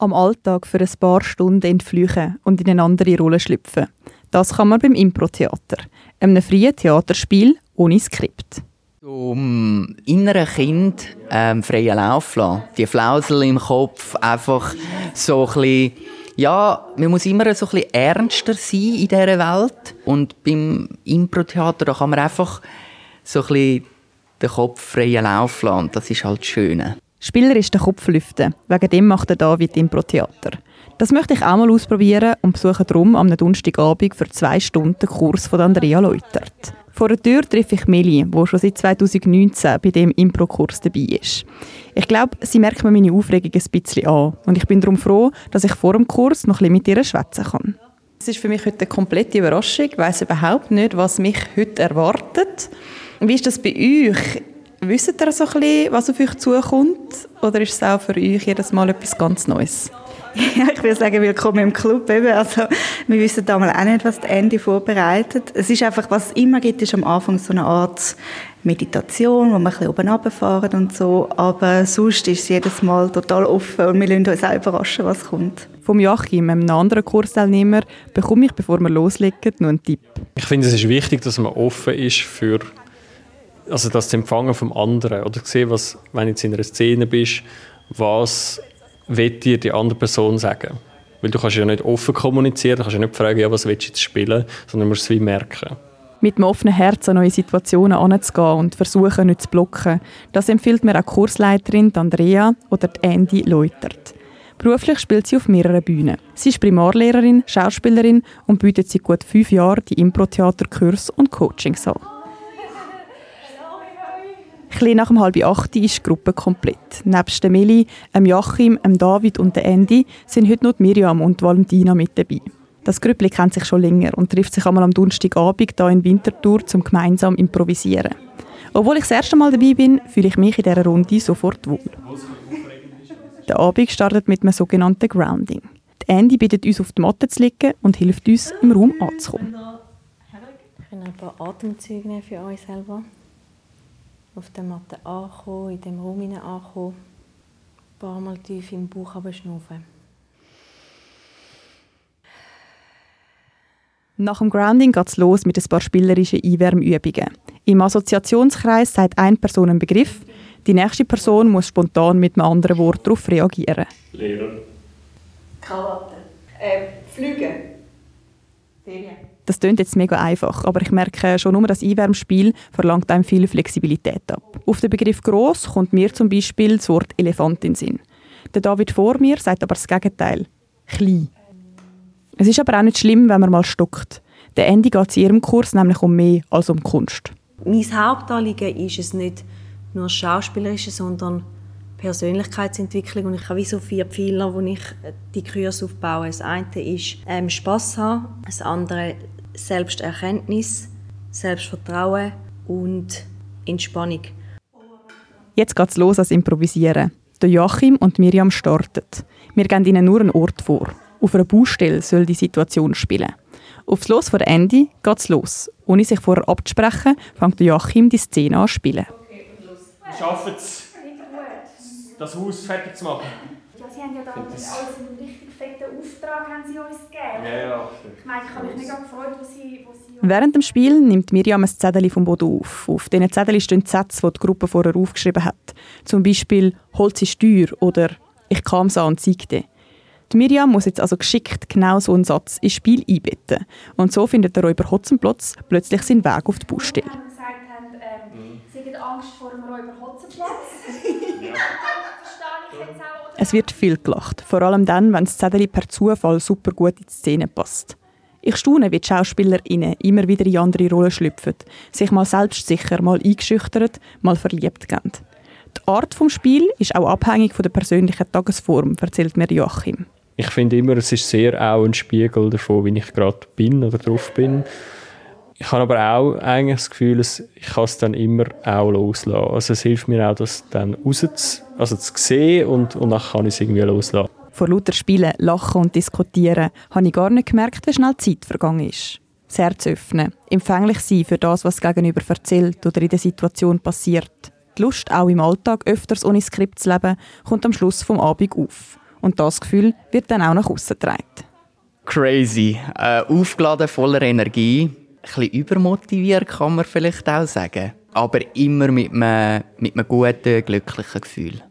am Alltag für ein paar Stunden entflüchen und in eine andere Rolle schlüpfen. Das kann man beim Impro-Theater, einem freien Theaterspiel ohne Skript. Um inneren Kind ähm, freien Lauf lassen. Die Flausel im Kopf, einfach so ein bisschen, ja, man muss immer so ein bisschen ernster sein in dieser Welt. Und beim Impro-Theater, kann man einfach so ein bisschen den Kopf freien Lauf lassen. Das ist halt das Schöne. Spieler ist der Kopf lüften. Wegen dem macht er David Impro-Theater. Das möchte ich auch mal ausprobieren und besuche darum am Donnerstagabend für zwei Stunden den Kurs von Andrea Leutert. Vor der Tür treffe ich Meli, die schon seit 2019 bei dem Impro-Kurs dabei ist. Ich glaube, sie merkt mir meine Aufregung ein bisschen an und ich bin darum froh, dass ich vor dem Kurs noch ein bisschen mit ihr schwätzen kann. Es ist für mich heute eine komplette Überraschung. Ich weiss überhaupt nicht, was mich heute erwartet. Wie ist das bei euch? Wisst ihr so ein bisschen, was auf euch zukommt? Oder ist es auch für euch jedes Mal etwas ganz Neues? Ja, ich würde sagen, willkommen im Club. Eben. Also, wir wissen damals auch nicht, was die Ende vorbereitet. Es ist einfach, was es immer gibt, ist am Anfang so eine Art Meditation, wo wir ein bisschen oben runterfahren und so. Aber sonst ist es jedes Mal total offen und wir lassen uns auch überraschen, was kommt. Vom Joachim, einem anderen Kursteilnehmer, bekomme ich, bevor wir loslegen, noch einen Tipp. Ich finde, es ist wichtig, dass man offen ist für also das Empfangen vom anderen oder sehen, was, wenn du jetzt in einer Szene bist, was will dir die andere Person sagen? Weil du kannst ja nicht offen kommunizieren, du kannst ja nicht fragen, ja, was willst du jetzt spielen, sondern musst es wie merken. Mit einem offenen Herz an neue Situationen anzugehen und versuchen, nicht zu blocken. Das empfiehlt mir auch Kursleiterin Andrea oder die Andy Leutert. Beruflich spielt sie auf mehreren Bühnen. Sie ist Primarlehrerin, Schauspielerin und bietet seit gut fünf Jahren die Impro-Theater-Kurs und Coachings an. Ein nach halb acht ist die Gruppe komplett. Nebst der Meli, dem Joachim, dem David und der Andy sind heute noch Miriam und Valentina mit dabei. Das Grüppli kennt sich schon länger und trifft sich einmal am Donnerstagabend hier in Winterthur zum gemeinsam improvisieren. Obwohl ich das erste Mal dabei bin, fühle ich mich in dieser Runde sofort wohl. Der Abend startet mit einem sogenannten Grounding. Die Andy bittet uns auf die Matte zu liegen und hilft uns, im Raum anzukommen. Ich ein paar Atemzüge für euch selber auf der Matte ankommen, in dem Raum ankommen. Ein paar Mal tief im Bauch schnaufen. Nach dem Grounding geht es los mit ein paar spielerischen Einwärmübungen. Im Assoziationskreis sagt eine Person einen Begriff, die nächste Person muss spontan mit einem anderen Wort darauf reagieren. Lehrer. Krawatte. Äh, Flüge. Ferien. Das klingt jetzt mega einfach, aber ich merke schon nur das Einwärmspiel verlangt einem viel Flexibilität ab. Auf den Begriff groß kommt mir zum Beispiel das Wort Elefant in Sinn. Der David vor mir sagt aber das Gegenteil. Klein. Es ist aber auch nicht schlimm, wenn man mal stockt. Der Ende geht in ihrem Kurs nämlich um mehr als um Kunst. Mein Hauptanliegen ist es nicht nur Schauspielerische, sondern Persönlichkeitsentwicklung und ich habe wie so vier Pfeiler, wo ich die Kurse aufbaue. Das eine ist ähm, Spaß haben, das andere Selbsterkenntnis, Selbstvertrauen und Entspannung. Jetzt geht es los als Improvisieren. Der Joachim und Miriam starten. Wir geben ihnen nur einen Ort vor. Auf einer Baustelle soll die Situation spielen. Aufs Los von Andy geht es los. Ohne sich vorher abzusprechen, fängt Joachim die Szene an zu spielen. Okay, los. Wir schaffen es, das Haus fertig zu machen. Ja, Sie haben ja da alles einen richtig fetten Auftrag haben Sie uns gegeben. Ja, ja. Ich meine, ich habe mich mega gefreut, wo Sie, wo Sie Während dem Spiel nimmt Miriam ein Zettel vom Boden auf. Auf diesen Zetteln stehen Sätze, die die Gruppe vorher aufgeschrieben hat. Zum Beispiel «Holz ist teuer» oder «Ich kam so und zeigte». Die Miriam muss jetzt also geschickt genau so einen Satz ins Spiel einbetten. Und so findet der Räuber Hotzenplotz plötzlich seinen Weg auf die Baustelle. Sie gesagt haben, ähm, Sie haben Angst vor dem Räuber Hotzenplotz. Es wird viel gelacht, vor allem dann, wenn das Zettel per Zufall super gut in die Szene passt. Ich staune, wie die SchauspielerInnen immer wieder in andere Rollen schlüpfen, sich mal selbstsicher, mal eingeschüchtert, mal verliebt gehen. Die Art des Spiels ist auch abhängig von der persönlichen Tagesform, erzählt mir Joachim. Ich finde immer, es ist sehr auch ein Spiegel davon, wie ich gerade bin oder drauf bin. Ich habe aber auch eigentlich das Gefühl, ich kann es dann immer auch loslassen. Also es hilft mir auch, das dann raus zu, also zu sehen und, und dann kann ich es irgendwie loslassen. Vor lauter Spielen, Lachen und Diskutieren habe ich gar nicht gemerkt, wie schnell die Zeit vergangen ist. Das Herz öffnen, empfänglich sein für das, was gegenüber erzählt oder in der Situation passiert. Die Lust, auch im Alltag öfters ohne Skript zu leben, kommt am Schluss vom Abend auf. Und das Gefühl wird dann auch nach außen getragen. Crazy. Äh, aufgeladen, voller Energie. Bisschen übermotiviert kann man vielleicht auch sagen. Aber immer mit einem, mit einem guten, glücklichen Gefühl.